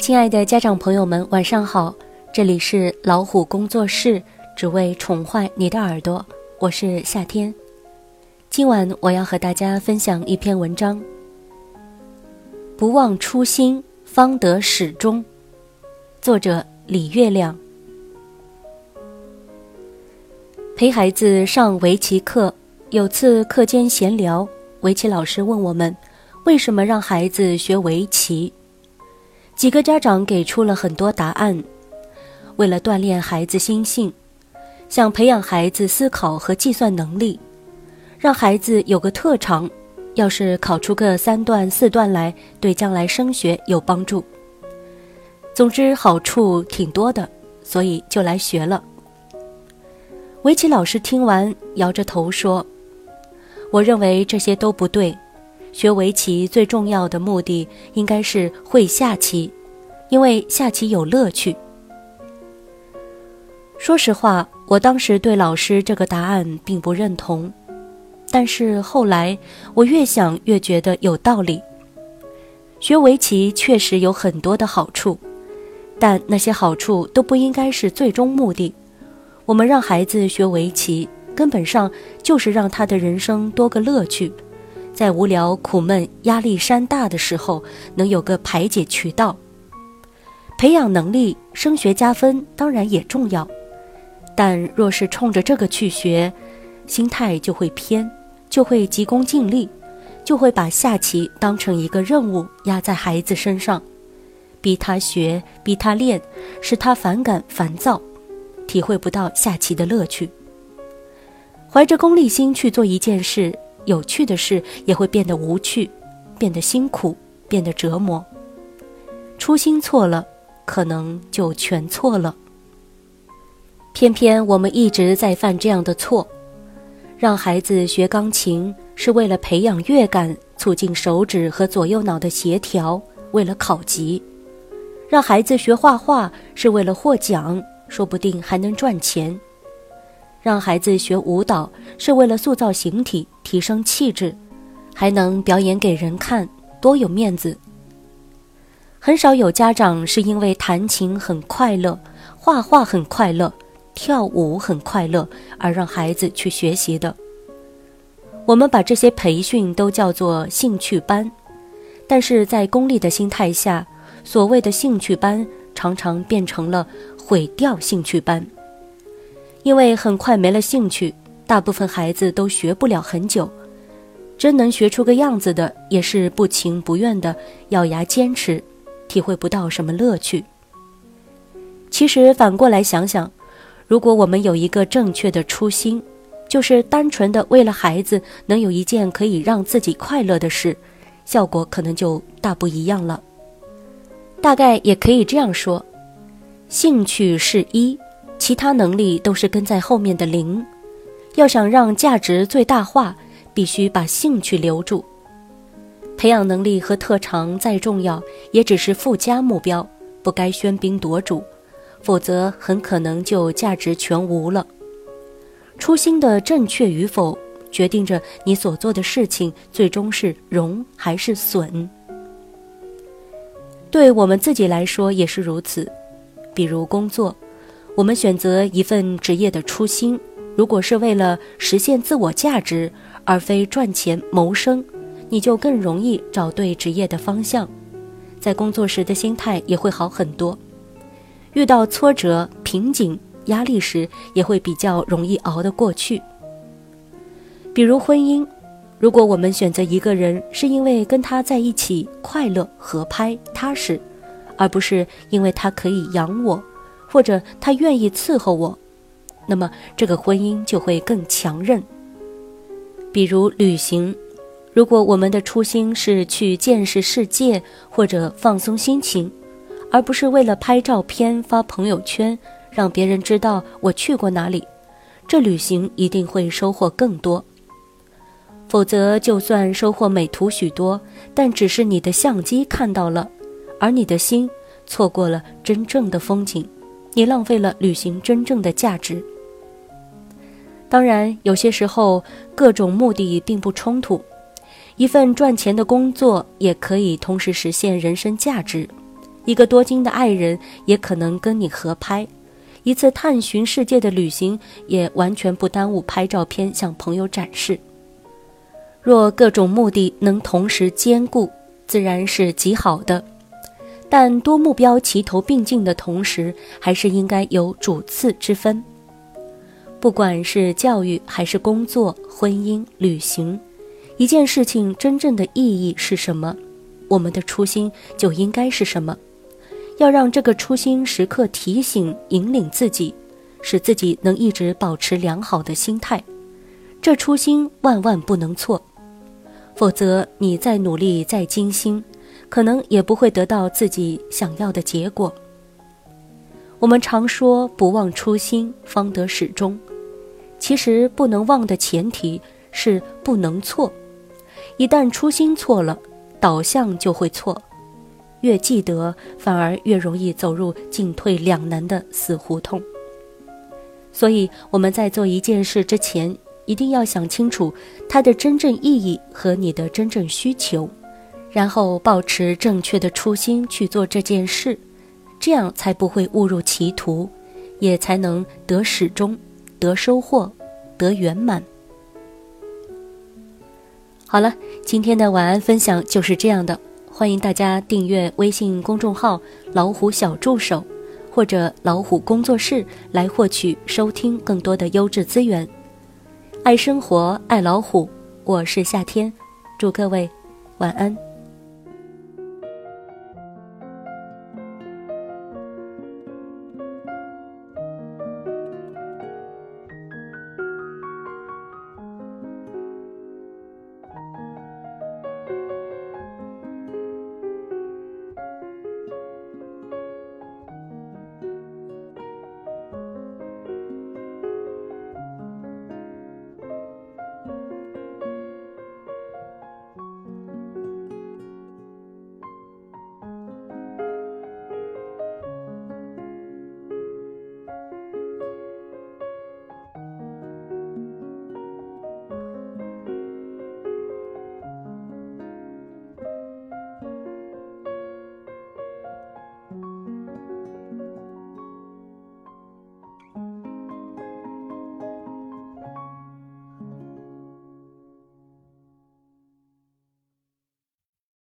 亲爱的家长朋友们，晚上好！这里是老虎工作室，只为宠坏你的耳朵。我是夏天。今晚我要和大家分享一篇文章：不忘初心，方得始终。作者李月亮。陪孩子上围棋课，有次课间闲聊，围棋老师问我们：为什么让孩子学围棋？几个家长给出了很多答案，为了锻炼孩子心性，想培养孩子思考和计算能力，让孩子有个特长，要是考出个三段四段来，对将来升学有帮助。总之好处挺多的，所以就来学了。围棋老师听完，摇着头说：“我认为这些都不对。”学围棋最重要的目的应该是会下棋，因为下棋有乐趣。说实话，我当时对老师这个答案并不认同，但是后来我越想越觉得有道理。学围棋确实有很多的好处，但那些好处都不应该是最终目的。我们让孩子学围棋，根本上就是让他的人生多个乐趣。在无聊、苦闷、压力山大的时候，能有个排解渠道。培养能力、升学加分当然也重要，但若是冲着这个去学，心态就会偏，就会急功近利，就会把下棋当成一个任务压在孩子身上，逼他学、逼他练，使他反感、烦躁，体会不到下棋的乐趣。怀着功利心去做一件事。有趣的事也会变得无趣，变得辛苦，变得折磨。初心错了，可能就全错了。偏偏我们一直在犯这样的错：让孩子学钢琴是为了培养乐感，促进手指和左右脑的协调，为了考级；让孩子学画画是为了获奖，说不定还能赚钱。让孩子学舞蹈是为了塑造形体、提升气质，还能表演给人看，多有面子。很少有家长是因为弹琴很快乐、画画很快乐、跳舞很快乐而让孩子去学习的。我们把这些培训都叫做兴趣班，但是在功利的心态下，所谓的兴趣班常常变成了毁掉兴趣班。因为很快没了兴趣，大部分孩子都学不了很久。真能学出个样子的，也是不情不愿的，咬牙坚持，体会不到什么乐趣。其实反过来想想，如果我们有一个正确的初心，就是单纯的为了孩子能有一件可以让自己快乐的事，效果可能就大不一样了。大概也可以这样说：兴趣是一。其他能力都是跟在后面的零，要想让价值最大化，必须把兴趣留住。培养能力和特长再重要，也只是附加目标，不该喧宾夺主，否则很可能就价值全无了。初心的正确与否，决定着你所做的事情最终是荣还是损。对我们自己来说也是如此，比如工作。我们选择一份职业的初心，如果是为了实现自我价值，而非赚钱谋生，你就更容易找对职业的方向，在工作时的心态也会好很多。遇到挫折、瓶颈、压力时，也会比较容易熬得过去。比如婚姻，如果我们选择一个人是因为跟他在一起快乐、合拍、踏实，而不是因为他可以养我。或者他愿意伺候我，那么这个婚姻就会更强韧。比如旅行，如果我们的初心是去见识世界或者放松心情，而不是为了拍照片发朋友圈让别人知道我去过哪里，这旅行一定会收获更多。否则，就算收获美图许多，但只是你的相机看到了，而你的心错过了真正的风景。你浪费了旅行真正的价值。当然，有些时候各种目的并不冲突，一份赚钱的工作也可以同时实现人生价值。一个多金的爱人也可能跟你合拍，一次探寻世界的旅行也完全不耽误拍照片向朋友展示。若各种目的能同时兼顾，自然是极好的。但多目标齐头并进的同时，还是应该有主次之分。不管是教育还是工作、婚姻、旅行，一件事情真正的意义是什么，我们的初心就应该是什么。要让这个初心时刻提醒、引领自己，使自己能一直保持良好的心态。这初心万万不能错，否则你再努力、再精心。可能也不会得到自己想要的结果。我们常说“不忘初心，方得始终”，其实不能忘的前提是不能错。一旦初心错了，导向就会错。越记得，反而越容易走入进退两难的死胡同。所以我们在做一件事之前，一定要想清楚它的真正意义和你的真正需求。然后保持正确的初心去做这件事，这样才不会误入歧途，也才能得始终，得收获，得圆满。好了，今天的晚安分享就是这样的。欢迎大家订阅微信公众号“老虎小助手”或者“老虎工作室”来获取收听更多的优质资源。爱生活，爱老虎，我是夏天，祝各位晚安。